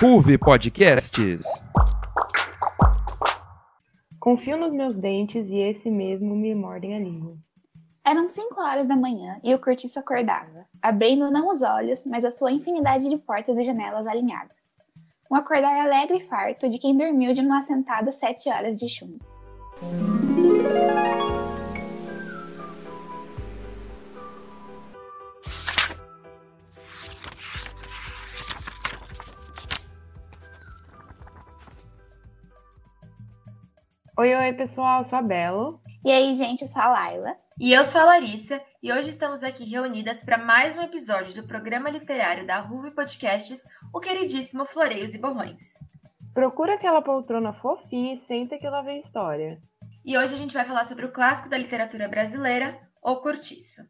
RUV Podcasts. Confio nos meus dentes e esse mesmo me mordem a língua. Eram cinco horas da manhã e o cortiço acordava, abrindo não os olhos, mas a sua infinidade de portas e janelas alinhadas. Um acordar alegre e farto de quem dormiu de uma assentada sete horas de chumbo. Oi, oi, pessoal, eu sou a Belo. E aí, gente, eu sou a Laila. E eu sou a Larissa, e hoje estamos aqui reunidas para mais um episódio do programa literário da Ruve Podcasts, o queridíssimo Floreios e Borrões. Procura aquela poltrona fofinha e senta que lá vem história. E hoje a gente vai falar sobre o clássico da literatura brasileira, O Cortiço.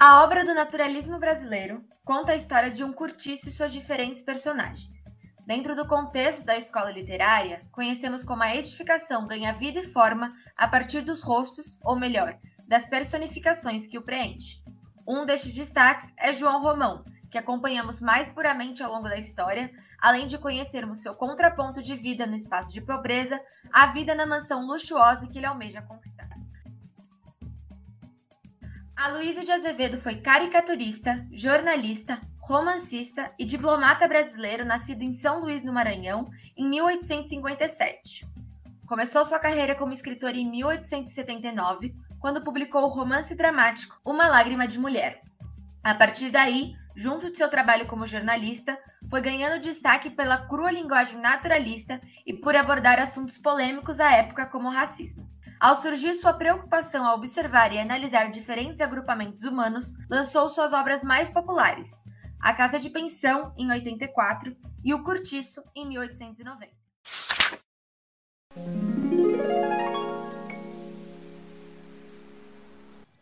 A obra do naturalismo brasileiro conta a história de um cortiço e suas diferentes personagens. Dentro do contexto da escola literária, conhecemos como a edificação ganha vida e forma a partir dos rostos, ou melhor, das personificações que o preenche. Um destes destaques é João Romão, que acompanhamos mais puramente ao longo da história, além de conhecermos seu contraponto de vida no espaço de pobreza, a vida na mansão luxuosa que ele almeja conquistar. Aloysio de Azevedo foi caricaturista, jornalista, romancista e diplomata brasileiro nascido em São Luís, no Maranhão, em 1857. Começou sua carreira como escritor em 1879, quando publicou o romance dramático Uma Lágrima de Mulher. A partir daí, junto de seu trabalho como jornalista, foi ganhando destaque pela crua linguagem naturalista e por abordar assuntos polêmicos à época como o racismo. Ao surgir sua preocupação a observar e analisar diferentes agrupamentos humanos, lançou suas obras mais populares, A Casa de Pensão, em 84, e O Curtiço, em 1890.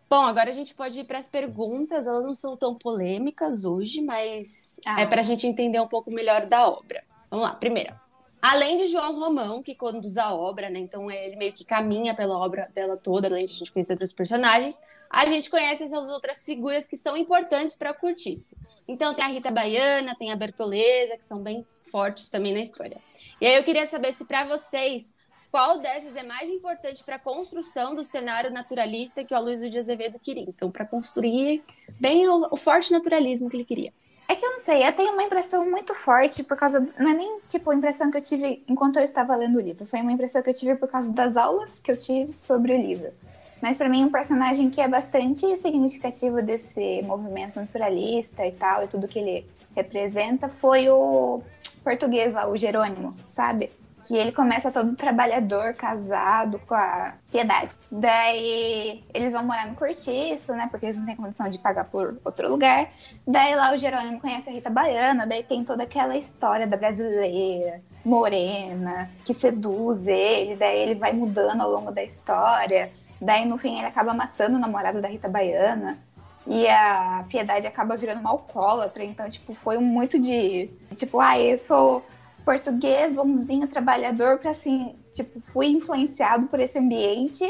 Bom, agora a gente pode ir para as perguntas. Elas não são tão polêmicas hoje, mas ah. é para a gente entender um pouco melhor da obra. Vamos lá, primeira. Além de João Romão, que conduz a obra, né? Então ele meio que caminha pela obra dela toda, além de a gente conhecer outros personagens, a gente conhece essas outras figuras que são importantes para Curtiço. Então tem a Rita Baiana, tem a Bertoleza, que são bem fortes também na história. E aí eu queria saber se para vocês qual dessas é mais importante para a construção do cenário naturalista que o Aloysio de Azevedo queria. Então, para construir bem o, o forte naturalismo que ele queria. É que eu não sei, eu tenho uma impressão muito forte por causa. Não é nem tipo a impressão que eu tive enquanto eu estava lendo o livro, foi uma impressão que eu tive por causa das aulas que eu tive sobre o livro. Mas para mim, um personagem que é bastante significativo desse movimento naturalista e tal, e tudo que ele representa, foi o português lá, o Jerônimo, sabe? Que ele começa todo trabalhador, casado com a Piedade. Daí eles vão morar no cortiço, né? Porque eles não têm condição de pagar por outro lugar. Daí lá o Jerônimo conhece a Rita Baiana, daí tem toda aquela história da brasileira, morena, que seduz ele, daí ele vai mudando ao longo da história. Daí no fim ele acaba matando o namorado da Rita Baiana. E a Piedade acaba virando uma alcoólatra, então, tipo, foi muito de. Tipo, ah, eu sou português, bonzinho, trabalhador, para assim, tipo, fui influenciado por esse ambiente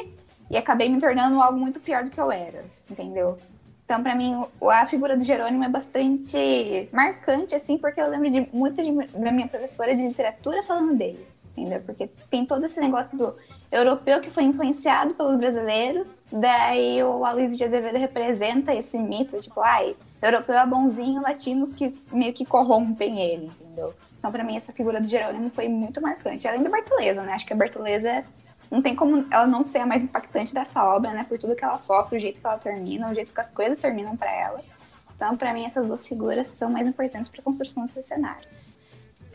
e acabei me tornando algo muito pior do que eu era, entendeu? Então, para mim, a figura do Jerônimo é bastante marcante, assim, porque eu lembro de muita de, da minha professora de literatura falando dele, entendeu? Porque tem todo esse negócio do europeu que foi influenciado pelos brasileiros, daí o Aloysio de Azevedo representa esse mito, tipo, ai, europeu é bonzinho, latinos que meio que corrompem ele, entendeu? Então, para mim, essa figura do Jerônimo foi muito marcante. Além da Bertoleza, né? Acho que a Bertoleza não tem como ela não ser a mais impactante dessa obra, né? Por tudo que ela sofre, o jeito que ela termina, o jeito que as coisas terminam para ela. Então, para mim, essas duas figuras são mais importantes para a construção desse cenário.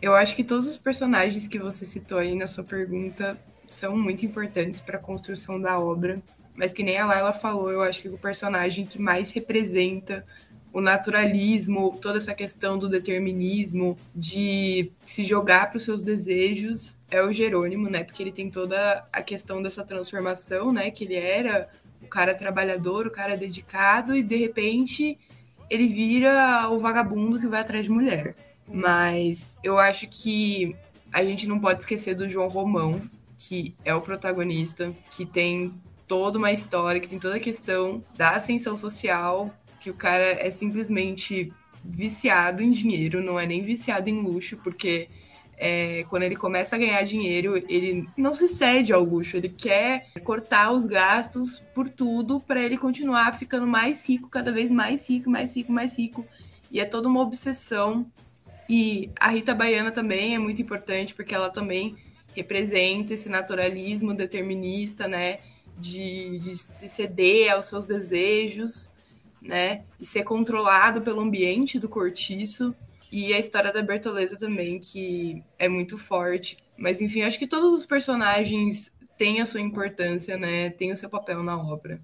Eu acho que todos os personagens que você citou aí na sua pergunta são muito importantes para a construção da obra. Mas que nem a Laila falou, eu acho que o personagem que mais representa o naturalismo, toda essa questão do determinismo, de se jogar para os seus desejos, é o Jerônimo, né? Porque ele tem toda a questão dessa transformação, né? Que ele era o cara trabalhador, o cara dedicado, e de repente ele vira o vagabundo que vai atrás de mulher. Mas eu acho que a gente não pode esquecer do João Romão, que é o protagonista, que tem toda uma história, que tem toda a questão da ascensão social, que o cara é simplesmente viciado em dinheiro, não é nem viciado em luxo, porque é, quando ele começa a ganhar dinheiro, ele não se cede ao luxo, ele quer cortar os gastos por tudo para ele continuar ficando mais rico, cada vez mais rico, mais rico, mais rico. E é toda uma obsessão. E a Rita Baiana também é muito importante, porque ela também representa esse naturalismo determinista, né? De, de se ceder aos seus desejos, né? E ser controlado pelo ambiente do cortiço. E a história da Bertoleza também, que é muito forte. Mas, enfim, acho que todos os personagens têm a sua importância, né? Têm o seu papel na obra.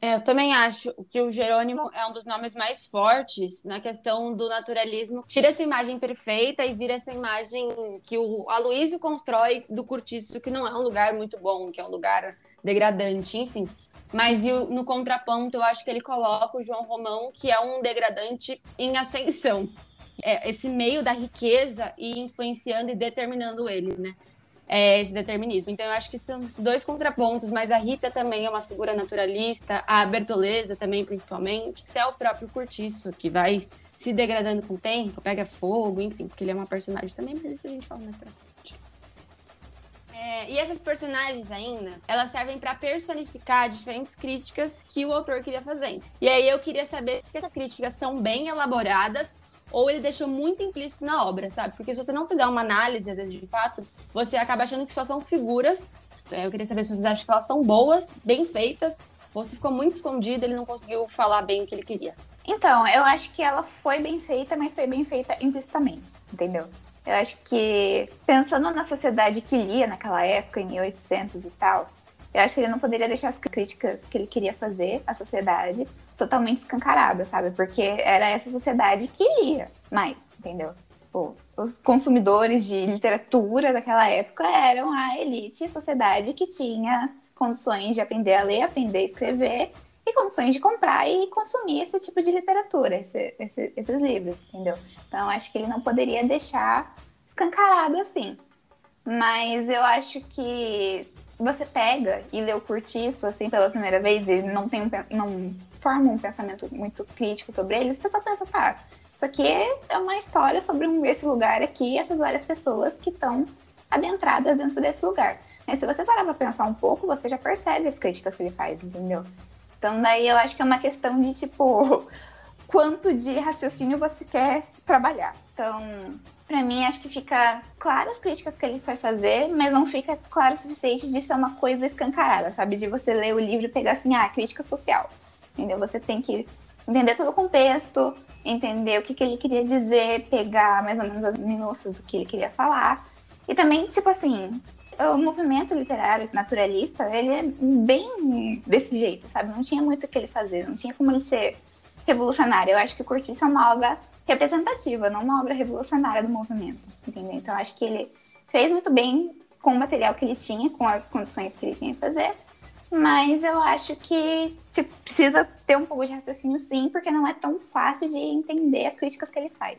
É, eu também acho que o Jerônimo é um dos nomes mais fortes na questão do naturalismo. Tira essa imagem perfeita e vira essa imagem que o Aloysio constrói do Curtiço, que não é um lugar muito bom, que é um lugar degradante, enfim. Mas no contraponto, eu acho que ele coloca o João Romão, que é um degradante em ascensão. É, esse meio da riqueza e influenciando e determinando ele, né? É, esse determinismo. Então, eu acho que são esses dois contrapontos, mas a Rita também é uma figura naturalista, a Bertoleza também, principalmente, até o próprio Curtiço, que vai se degradando com o tempo, pega fogo, enfim, porque ele é uma personagem também, mas isso a gente fala mais pra frente. É, e essas personagens ainda, elas servem para personificar diferentes críticas que o autor queria fazer. E aí eu queria saber se essas críticas são bem elaboradas ou ele deixou muito implícito na obra, sabe? Porque se você não fizer uma análise de fato, você acaba achando que só são figuras. É, eu queria saber se vocês acham que elas são boas, bem feitas, ou se ficou muito escondido ele não conseguiu falar bem o que ele queria. Então, eu acho que ela foi bem feita, mas foi bem feita implicitamente, entendeu? Eu acho que, pensando na sociedade que lia naquela época, em 1800 e tal, eu acho que ele não poderia deixar as críticas que ele queria fazer à sociedade totalmente escancaradas, sabe? Porque era essa sociedade que lia mais, entendeu? Tipo, os consumidores de literatura daquela época eram a elite, sociedade que tinha condições de aprender a ler, aprender a escrever e condições de comprar e consumir esse tipo de literatura, esse, esse, esses livros, entendeu? Então, acho que ele não poderia deixar escancarado assim. Mas eu acho que você pega e lê o Curtiço, assim, pela primeira vez e não, tem um, não forma um pensamento muito crítico sobre ele, você só pensa, tá, isso aqui é uma história sobre um, esse lugar aqui essas várias pessoas que estão adentradas dentro desse lugar. Mas se você parar pra pensar um pouco, você já percebe as críticas que ele faz, entendeu? Então daí eu acho que é uma questão de, tipo, quanto de raciocínio você quer trabalhar. Então, para mim, acho que fica claro as críticas que ele foi fazer, mas não fica claro o suficiente de ser uma coisa escancarada, sabe? De você ler o livro e pegar assim, ah, crítica social. Entendeu? Você tem que entender todo o contexto, entender o que, que ele queria dizer, pegar mais ou menos as minúcias do que ele queria falar. E também, tipo assim, o movimento literário naturalista, ele é bem desse jeito, sabe? Não tinha muito o que ele fazer, não tinha como ele ser revolucionário. Eu acho que o Curtiço é uma obra representativa, não uma obra revolucionária do movimento, entendeu? Então, eu acho que ele fez muito bem com o material que ele tinha, com as condições que ele tinha que fazer, mas eu acho que tipo, precisa ter um pouco de raciocínio sim, porque não é tão fácil de entender as críticas que ele faz.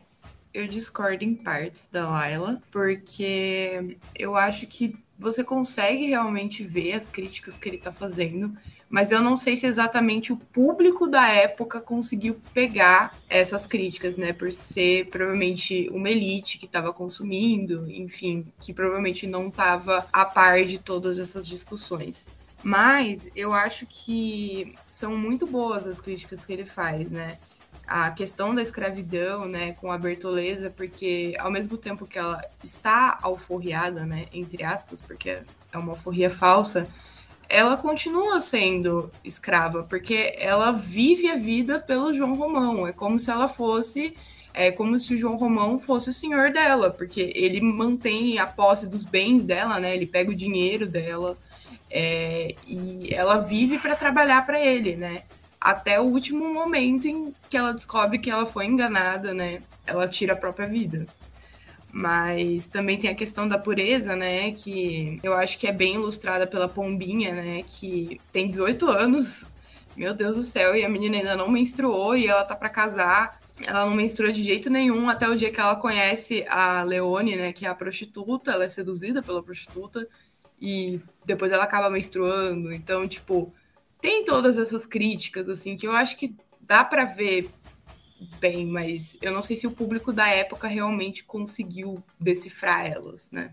Eu discordo em partes da Laila, porque eu acho que você consegue realmente ver as críticas que ele está fazendo, mas eu não sei se exatamente o público da época conseguiu pegar essas críticas, né? Por ser provavelmente uma elite que estava consumindo, enfim, que provavelmente não estava a par de todas essas discussões. Mas eu acho que são muito boas as críticas que ele faz, né? A questão da escravidão, né, com a Bertoleza, porque ao mesmo tempo que ela está alforriada, né, entre aspas, porque é uma alforria falsa, ela continua sendo escrava, porque ela vive a vida pelo João Romão. É como se ela fosse, é como se o João Romão fosse o senhor dela, porque ele mantém a posse dos bens dela, né? Ele pega o dinheiro dela é, e ela vive para trabalhar para ele, né? Até o último momento em que ela descobre que ela foi enganada, né? Ela tira a própria vida. Mas também tem a questão da pureza, né? Que eu acho que é bem ilustrada pela Pombinha, né? Que tem 18 anos, meu Deus do céu, e a menina ainda não menstruou e ela tá para casar. Ela não menstrua de jeito nenhum até o dia que ela conhece a Leone, né? Que é a prostituta, ela é seduzida pela prostituta e depois ela acaba menstruando. Então, tipo, tem todas essas críticas, assim, que eu acho que dá para ver bem, mas eu não sei se o público da época realmente conseguiu decifrar elas, né?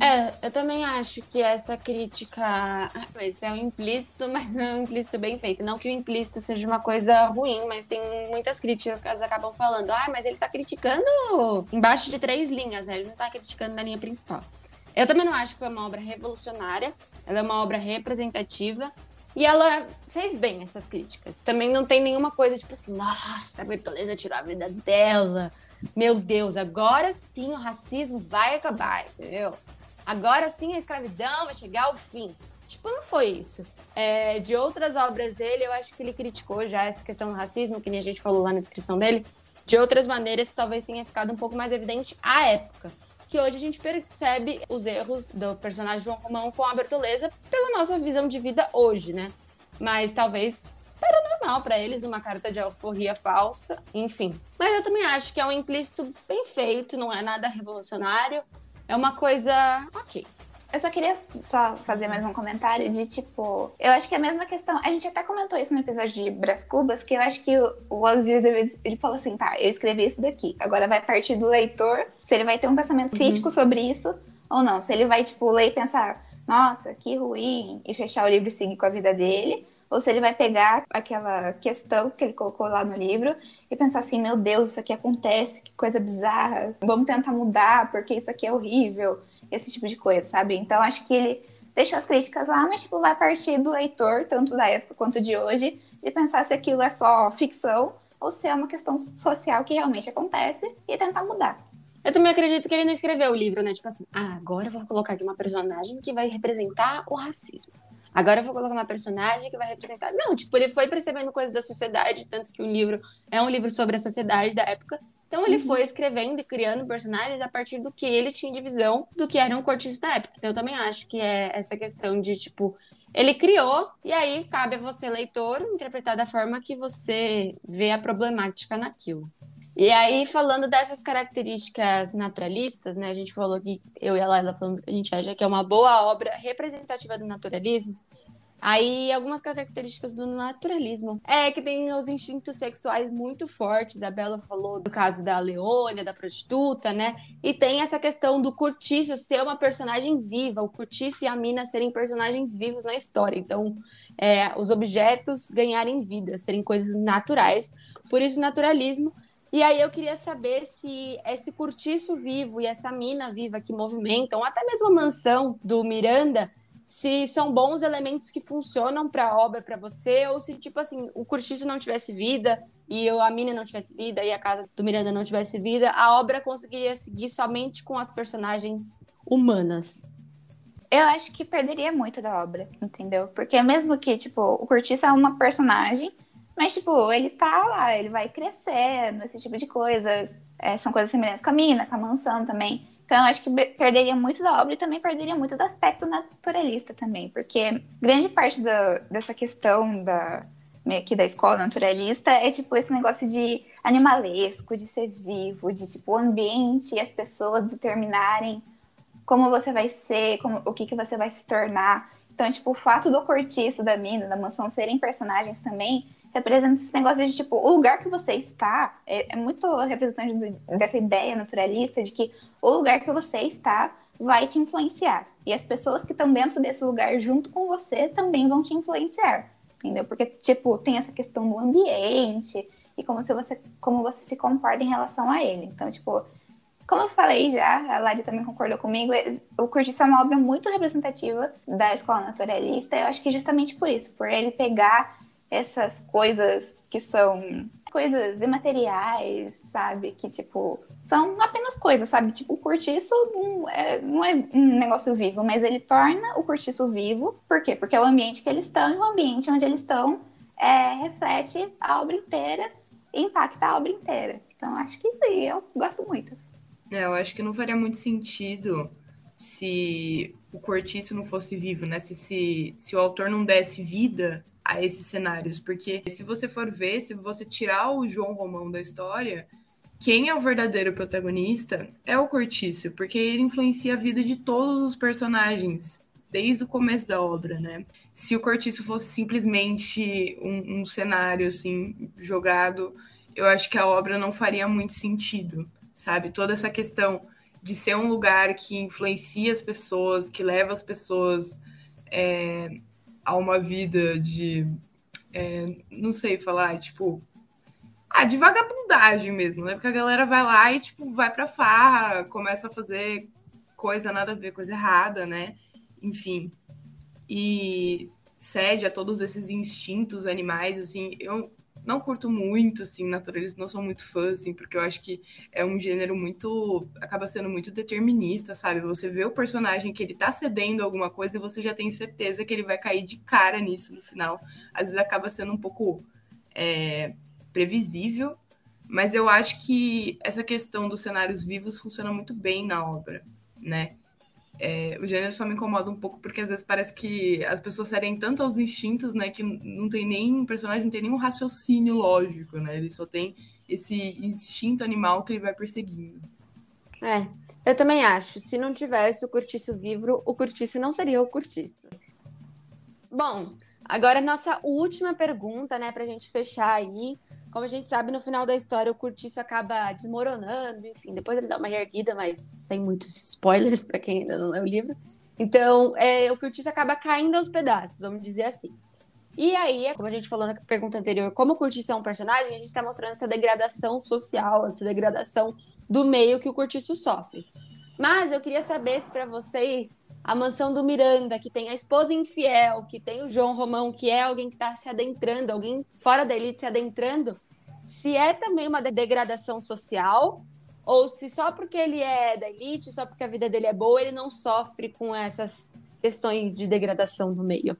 É, eu também acho que essa crítica. Esse é um implícito, mas não é um implícito bem feito. Não que o implícito seja uma coisa ruim, mas tem muitas críticas que acabam falando. Ah, mas ele tá criticando embaixo de três linhas, né? Ele não tá criticando na linha principal. Eu também não acho que foi uma obra revolucionária, ela é uma obra representativa. E ela fez bem essas críticas. Também não tem nenhuma coisa tipo assim, nossa, a Bertoleza tirou a vida dela. Meu Deus, agora sim o racismo vai acabar, entendeu? agora sim a escravidão vai chegar ao fim. Tipo, não foi isso. É, de outras obras dele, eu acho que ele criticou já essa questão do racismo, que nem a gente falou lá na descrição dele. De outras maneiras, talvez tenha ficado um pouco mais evidente à época. Que hoje a gente percebe os erros do personagem João Romão com a Bertoleza pela nossa visão de vida hoje, né? Mas talvez era normal para eles uma carta de alforria falsa, enfim. Mas eu também acho que é um implícito bem feito, não é nada revolucionário. É uma coisa ok. Eu só queria só fazer mais um comentário de tipo, eu acho que é a mesma questão. A gente até comentou isso no episódio de Bras Cubas, que eu acho que o, o Wallace ele falou assim: tá, eu escrevi isso daqui. Agora vai partir do leitor se ele vai ter um pensamento crítico uhum. sobre isso ou não. Se ele vai, tipo, ler e pensar, nossa, que ruim, e fechar o livro e seguir com a vida dele ou se ele vai pegar aquela questão que ele colocou lá no livro e pensar assim, meu Deus, isso aqui acontece, que coisa bizarra, vamos tentar mudar porque isso aqui é horrível, esse tipo de coisa, sabe? Então acho que ele deixou as críticas lá, mas tipo, vai partir do leitor, tanto da época quanto de hoje, de pensar se aquilo é só ficção ou se é uma questão social que realmente acontece e tentar mudar. Eu também acredito que ele não escreveu o livro, né? Tipo assim, ah, agora eu vou colocar aqui uma personagem que vai representar o racismo. Agora eu vou colocar uma personagem que vai representar. Não, tipo, ele foi percebendo coisas da sociedade, tanto que o livro é um livro sobre a sociedade da época. Então ele uhum. foi escrevendo e criando personagens a partir do que ele tinha de visão do que eram cortiços da época. Então eu também acho que é essa questão de, tipo, ele criou, e aí cabe a você, leitor, interpretar da forma que você vê a problemática naquilo. E aí, falando dessas características naturalistas, né? A gente falou que eu e a Laila falamos que a gente acha que é uma boa obra representativa do naturalismo. Aí, algumas características do naturalismo é que tem os instintos sexuais muito fortes. A Bela falou do caso da Leônia, da prostituta, né? E tem essa questão do Curtiço ser uma personagem viva, o Curtiço e a Mina serem personagens vivos na história. Então, é, os objetos ganharem vida, serem coisas naturais. Por isso, naturalismo e aí eu queria saber se esse curtiço vivo e essa mina viva que movimentam, até mesmo a mansão do Miranda, se são bons elementos que funcionam para a obra para você, ou se, tipo assim, o curtiço não tivesse vida e a mina não tivesse vida e a casa do Miranda não tivesse vida, a obra conseguiria seguir somente com as personagens humanas. Eu acho que perderia muito da obra, entendeu? Porque mesmo que, tipo, o Curtiço é uma personagem mas, tipo, ele tá lá, ele vai crescendo, esse tipo de coisas. É, são coisas semelhantes com a mina, com a mansão também. Então, acho que perderia muito da obra e também perderia muito do aspecto naturalista também, porque grande parte da, dessa questão da meio que da escola naturalista é tipo esse negócio de animalesco, de ser vivo, de tipo o ambiente e as pessoas determinarem como você vai ser, como, o que, que você vai se tornar. Então, tipo, o fato do cortiço, da mina, da mansão serem personagens também representa esse negócio de, tipo, o lugar que você está é, é muito representante do, dessa ideia naturalista de que o lugar que você está vai te influenciar. E as pessoas que estão dentro desse lugar junto com você também vão te influenciar. Entendeu? Porque, tipo, tem essa questão do ambiente e como, se você, como você se comporta em relação a ele. Então, tipo, como eu falei já, a Lari também concordou comigo, o Curtiço é uma obra muito representativa da escola naturalista. Eu acho que justamente por isso, por ele pegar essas coisas que são coisas imateriais, sabe? Que, tipo, são apenas coisas, sabe? Tipo, o cortiço não é, não é um negócio vivo, mas ele torna o cortiço vivo. Por quê? Porque é o ambiente que eles estão e o ambiente onde eles estão é, reflete a obra inteira e impacta a obra inteira. Então, acho que sim, eu gosto muito. É, eu acho que não faria muito sentido se o cortiço não fosse vivo, né? Se, se, se o autor não desse vida a esses cenários, porque se você for ver, se você tirar o João Romão da história, quem é o verdadeiro protagonista é o Cortício, porque ele influencia a vida de todos os personagens desde o começo da obra, né? Se o Cortiço fosse simplesmente um, um, cenário assim jogado, eu acho que a obra não faria muito sentido, sabe? Toda essa questão de ser um lugar que influencia as pessoas, que leva as pessoas é, a uma vida de, é, não sei falar, tipo, ah, de vagabundagem mesmo, né? Porque a galera vai lá e tipo vai para farra, começa a fazer coisa nada a ver, coisa errada, né? enfim, e cede a todos esses instintos animais, assim, eu não curto muito, assim, naturalismo, não sou muito fã, assim, porque eu acho que é um gênero muito, acaba sendo muito determinista, sabe? Você vê o personagem que ele tá cedendo alguma coisa e você já tem certeza que ele vai cair de cara nisso no final. Às vezes acaba sendo um pouco é, previsível, mas eu acho que essa questão dos cenários vivos funciona muito bem na obra, né? É, o gênero só me incomoda um pouco porque às vezes parece que as pessoas serem tanto aos instintos, né, que não tem nem o personagem não tem nenhum raciocínio lógico, né? Ele só tem esse instinto animal que ele vai perseguindo. É, eu também acho. Se não tivesse o Curtiço vivo, o Curtiço não seria o Curtiço. Bom, agora nossa última pergunta, né, pra gente fechar aí. Como a gente sabe, no final da história, o Curtiço acaba desmoronando, enfim, depois ele dá uma reerguida, mas sem muitos spoilers para quem ainda não leu o livro. Então, é, o Curtiço acaba caindo aos pedaços, vamos dizer assim. E aí, como a gente falou na pergunta anterior, como o Curtiço é um personagem, a gente está mostrando essa degradação social, essa degradação do meio que o Curtiço sofre. Mas eu queria saber se para vocês a mansão do Miranda, que tem a esposa infiel, que tem o João Romão, que é alguém que está se adentrando, alguém fora da elite se adentrando, se é também uma degradação social, ou se só porque ele é da elite, só porque a vida dele é boa, ele não sofre com essas questões de degradação no meio.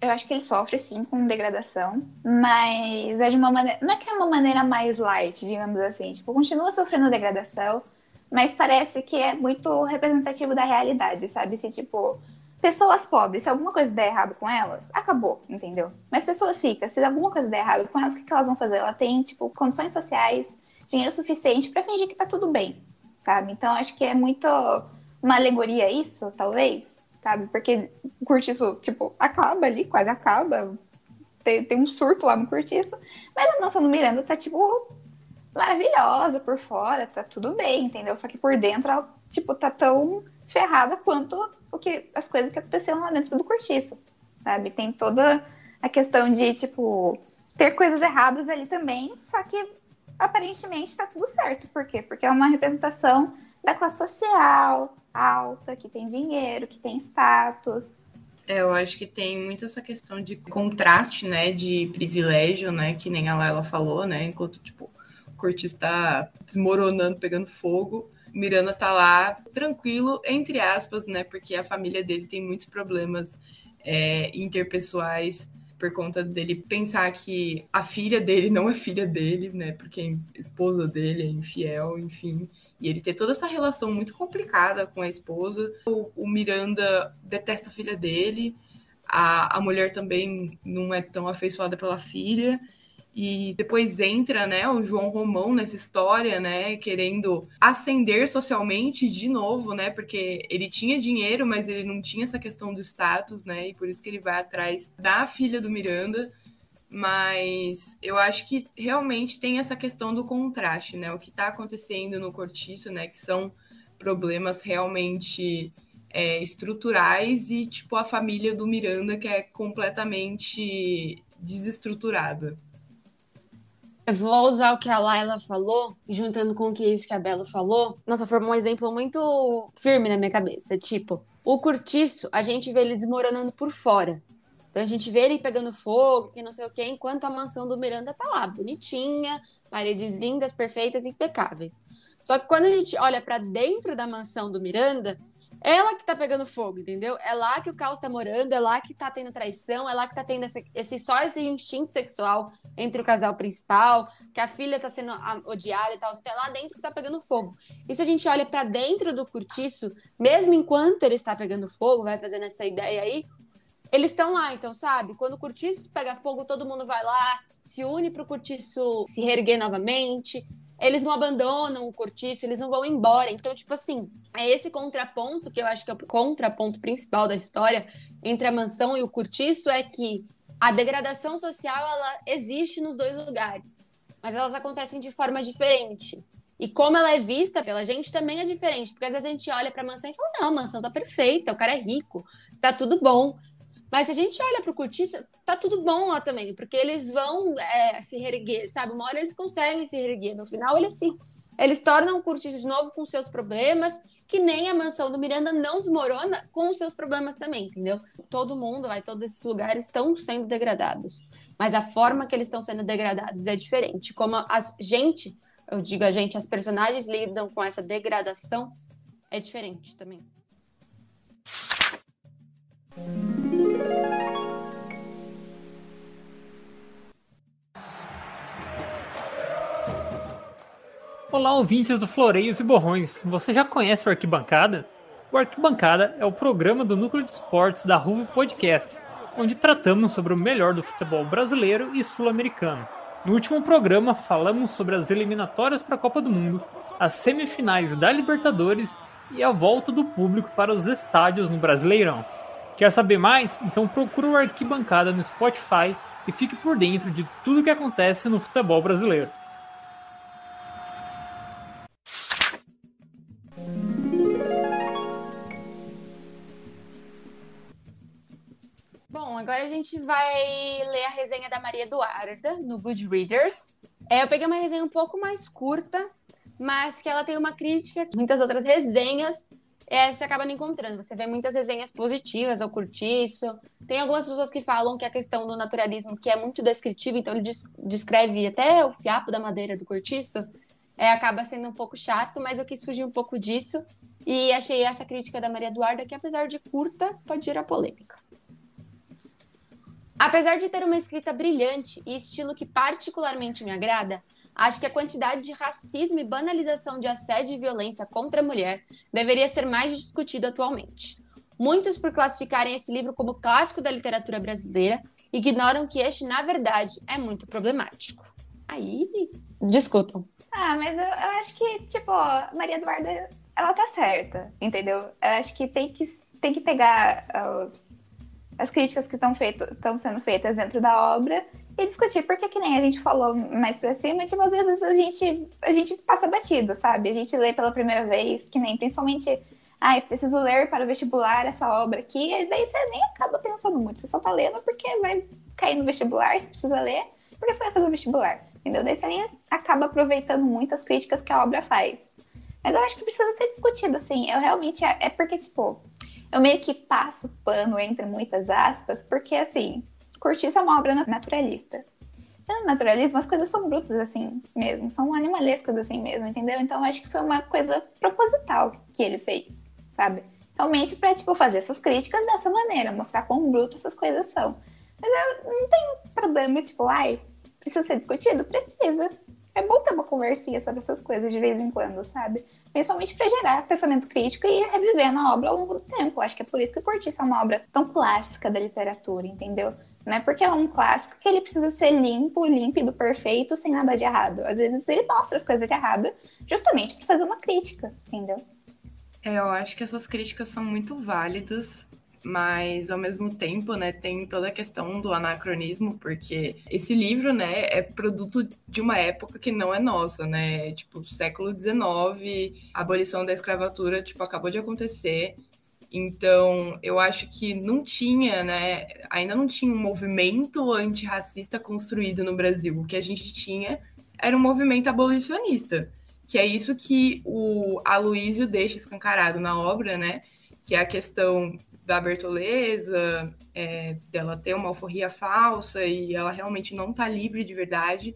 Eu acho que ele sofre sim com degradação, mas é de uma maneira. Não é que é uma maneira mais light, digamos assim. Tipo, continua sofrendo degradação, mas parece que é muito representativo da realidade, sabe? Se, tipo, pessoas pobres, se alguma coisa der errado com elas, acabou, entendeu? Mas pessoas ricas, se alguma coisa der errado com elas, o que, elas vão fazer? Ela tem, tipo, condições sociais, dinheiro suficiente para fingir que tá tudo bem, sabe? Então, acho que é muito uma alegoria isso, talvez, sabe? Porque o curtiço, tipo, acaba ali, quase acaba. Tem, tem um surto lá no curtiço, mas a mansão do Miranda tá, tipo, maravilhosa por fora, tá tudo bem, entendeu? Só que por dentro ela, tipo, tá tão ferrada quanto o que, as coisas que aconteceram lá dentro do cortiço, sabe? Tem toda a questão de, tipo, ter coisas erradas ali também, só que aparentemente tá tudo certo. Por quê? Porque é uma representação da classe social alta, que tem dinheiro, que tem status. É, eu acho que tem muito essa questão de contraste, né, de privilégio, né, que nem a Laila falou, né, enquanto, tipo, Cortiz está desmoronando, pegando fogo. Miranda tá lá tranquilo, entre aspas, né? Porque a família dele tem muitos problemas é, interpessoais por conta dele pensar que a filha dele não é filha dele, né? Porque a esposa dele é infiel, enfim. E ele ter toda essa relação muito complicada com a esposa. O, o Miranda detesta a filha dele. A, a mulher também não é tão afeiçoada pela filha e depois entra, né, o João Romão nessa história, né, querendo ascender socialmente de novo, né, porque ele tinha dinheiro, mas ele não tinha essa questão do status, né, e por isso que ele vai atrás da filha do Miranda. Mas eu acho que realmente tem essa questão do contraste, né, o que está acontecendo no Cortiço, né, que são problemas realmente é, estruturais e tipo a família do Miranda que é completamente desestruturada. Vou usar o que a Laila falou, juntando com o que isso que a Bela falou. Nossa, formou um exemplo muito firme na minha cabeça. Tipo, o cortiço, a gente vê ele desmoronando por fora. Então a gente vê ele pegando fogo, que não sei o quê, enquanto a mansão do Miranda tá lá, bonitinha, paredes lindas, perfeitas, impecáveis. Só que quando a gente olha para dentro da mansão do Miranda, ela que tá pegando fogo, entendeu? É lá que o caos tá morando, é lá que tá tendo traição, é lá que tá tendo esse, esse só esse instinto sexual entre o casal principal, que a filha tá sendo odiada e tal, então é lá dentro que tá pegando fogo. E se a gente olha para dentro do cortiço, mesmo enquanto ele está pegando fogo, vai fazendo essa ideia aí, eles estão lá, então, sabe? Quando o cortiço pega fogo, todo mundo vai lá, se une pro cortiço se reerguer novamente. Eles não abandonam o cortiço, eles não vão embora. Então, tipo assim, é esse contraponto que eu acho que é o contraponto principal da história entre a mansão e o cortiço é que a degradação social ela existe nos dois lugares, mas elas acontecem de forma diferente. E como ela é vista pela gente também é diferente, porque às vezes a gente olha para a mansão e fala: "Não, a mansão tá perfeita, o cara é rico, tá tudo bom". Mas se a gente olha para o cortiço, tá tudo bom lá também, porque eles vão é, se reerguer, sabe? Uma hora eles conseguem se reerguer, no final eles se eles tornam o cortiço de novo com seus problemas, que nem a mansão do Miranda não desmorona com os seus problemas também, entendeu? Todo mundo, vai, todos esses lugares estão sendo degradados, mas a forma que eles estão sendo degradados é diferente. Como a gente, eu digo a gente, as personagens lidam com essa degradação é diferente também. Olá, ouvintes do Floreios e Borrões. Você já conhece o Arquibancada? O Arquibancada é o programa do Núcleo de Esportes da Ruvo Podcast, onde tratamos sobre o melhor do futebol brasileiro e sul-americano. No último programa, falamos sobre as eliminatórias para a Copa do Mundo, as semifinais da Libertadores e a volta do público para os estádios no Brasileirão. Quer saber mais? Então procura o Arquibancada no Spotify e fique por dentro de tudo que acontece no futebol brasileiro. Bom, agora a gente vai ler a resenha da Maria Eduarda no Goodreaders. É, eu peguei uma resenha um pouco mais curta, mas que ela tem uma crítica muitas outras resenhas é, você acaba não encontrando. Você vê muitas resenhas positivas ao curtiço. Tem algumas pessoas que falam que a questão do naturalismo, que é muito descritiva, então ele descreve até o fiapo da madeira do cortiço, é, acaba sendo um pouco chato, mas eu quis fugir um pouco disso. E achei essa crítica da Maria Eduarda, que apesar de curta, pode gerar polêmica. Apesar de ter uma escrita brilhante e estilo que particularmente me agrada, acho que a quantidade de racismo e banalização de assédio e violência contra a mulher deveria ser mais discutida atualmente. Muitos, por classificarem esse livro como clássico da literatura brasileira, ignoram que este, na verdade, é muito problemático. Aí, discutam. Ah, mas eu, eu acho que, tipo, Maria Eduarda, ela tá certa, entendeu? Eu acho que tem que, tem que pegar os, as críticas que estão sendo feitas dentro da obra e discutir, porque que nem a gente falou mais pra cima, tipo, às vezes a gente, a gente passa batido, sabe? A gente lê pela primeira vez, que nem principalmente, ai, ah, preciso ler para o vestibular essa obra aqui, e daí você nem acaba pensando muito, você só tá lendo porque vai cair no vestibular, você precisa ler, porque você vai fazer o vestibular, entendeu? Daí você nem acaba aproveitando muitas críticas que a obra faz. Mas eu acho que precisa ser discutido, assim, eu realmente, é porque, tipo, eu meio que passo pano entre muitas aspas, porque assim, Cortiça é uma obra naturalista. No naturalismo, as coisas são brutas assim mesmo, são animalescas assim mesmo, entendeu? Então, acho que foi uma coisa proposital que ele fez, sabe? Realmente pra, tipo, fazer essas críticas dessa maneira, mostrar quão brutas essas coisas são. Mas eu não tenho problema, tipo, ai, precisa ser discutido? Precisa. É bom ter uma conversinha sobre essas coisas de vez em quando, sabe? Principalmente para gerar pensamento crítico e reviver na obra ao longo do tempo. Acho que é por isso que Cortiça é uma obra tão clássica da literatura, entendeu? Não é porque é um clássico que ele precisa ser limpo, límpido, perfeito, sem nada de errado. Às vezes ele mostra as coisas de errado justamente para fazer uma crítica, entendeu? É, eu acho que essas críticas são muito válidas mas ao mesmo tempo, né, tem toda a questão do anacronismo, porque esse livro, né, é produto de uma época que não é nossa, né, tipo, século XIX, a abolição da escravatura, tipo, acabou de acontecer, então, eu acho que não tinha, né, ainda não tinha um movimento antirracista construído no Brasil, o que a gente tinha era um movimento abolicionista, que é isso que o Aloísio deixa escancarado na obra, né, que é a questão da Bertoleza, é, dela ter uma alforria falsa e ela realmente não tá livre de verdade.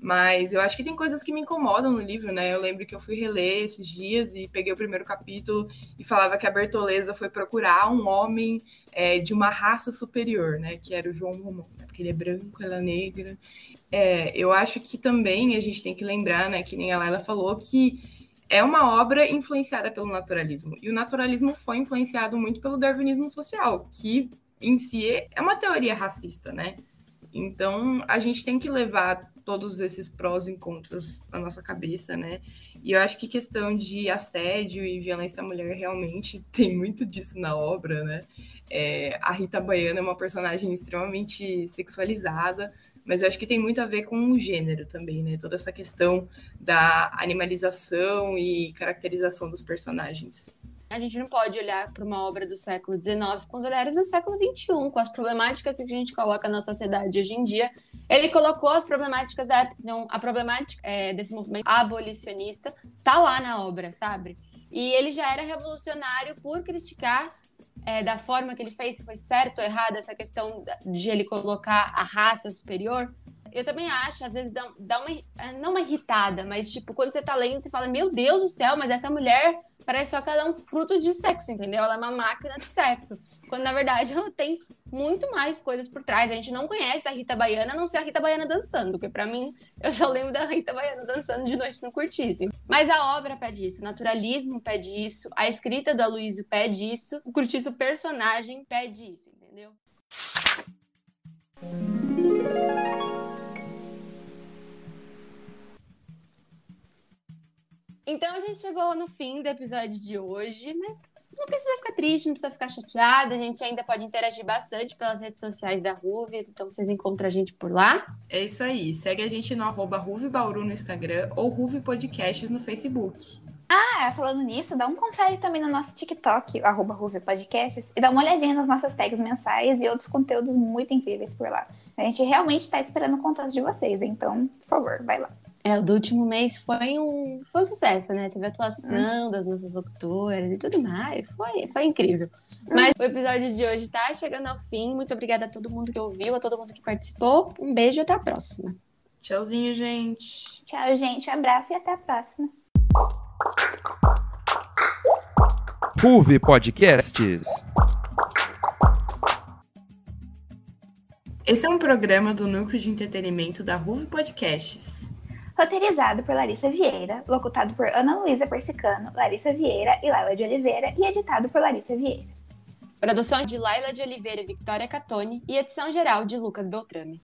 Mas eu acho que tem coisas que me incomodam no livro, né? Eu lembro que eu fui reler esses dias e peguei o primeiro capítulo e falava que a Bertoleza foi procurar um homem é, de uma raça superior, né? Que era o João Romão, né? porque ele é branco, ela é negra. É, eu acho que também a gente tem que lembrar, né? Que nem a Laila falou, que é uma obra influenciada pelo naturalismo. E o naturalismo foi influenciado muito pelo darwinismo social, que em si é uma teoria racista, né? Então a gente tem que levar todos esses prós e contras na nossa cabeça, né? E eu acho que questão de assédio e violência à mulher realmente tem muito disso na obra, né? É, a Rita Baiana é uma personagem extremamente sexualizada, mas eu acho que tem muito a ver com o gênero também, né? Toda essa questão da animalização e caracterização dos personagens. A gente não pode olhar para uma obra do século XIX com os olhares do século XXI, com as problemáticas que a gente coloca na sociedade hoje em dia. Ele colocou as problemáticas da época, então a problemática é, desse movimento abolicionista tá lá na obra, sabe? E ele já era revolucionário por criticar é, da forma que ele fez, se foi certo ou errado, essa questão de ele colocar a raça superior. Eu também acho, às vezes, dá, dá uma, não uma irritada, mas tipo, quando você tá lendo, você fala, meu Deus do céu, mas essa mulher parece só que ela é um fruto de sexo, entendeu? Ela é uma máquina de sexo. Quando na verdade ela tem muito mais coisas por trás. A gente não conhece a Rita Baiana, a não ser a Rita Baiana dançando, porque para mim eu só lembro da Rita Baiana dançando de noite no curtíssimo. Mas a obra pede isso, o naturalismo pede isso, a escrita do Aloysio pede isso, o curtiço personagem pede isso, entendeu? Então a gente chegou no fim do episódio de hoje, mas não precisa ficar triste, não precisa ficar chateada. A gente ainda pode interagir bastante pelas redes sociais da Ruve, então vocês encontram a gente por lá. É isso aí. Segue a gente no arroba Bauru no Instagram ou Ruve Podcasts no Facebook. Ah, falando nisso, dá um confere também no nosso TikTok, arroba Ruve Podcasts, e dá uma olhadinha nas nossas tags mensais e outros conteúdos muito incríveis por lá. A gente realmente está esperando o contato de vocês, então, por favor, vai lá. É, o do último mês foi um, foi um sucesso, né? Teve atuação uhum. das nossas locutoras e tudo mais. Foi, foi incrível. Uhum. Mas o episódio de hoje tá chegando ao fim. Muito obrigada a todo mundo que ouviu, a todo mundo que participou. Um beijo e até a próxima. Tchauzinho, gente. Tchau, gente. Um abraço e até a próxima. Ruve Podcasts. Esse é um programa do Núcleo de Entretenimento da Ruve Podcasts. Roteirizado por Larissa Vieira, locutado por Ana Luísa Persicano, Larissa Vieira e Laila de Oliveira e editado por Larissa Vieira. Produção de Laila de Oliveira e Victoria Catone e edição geral de Lucas Beltrame.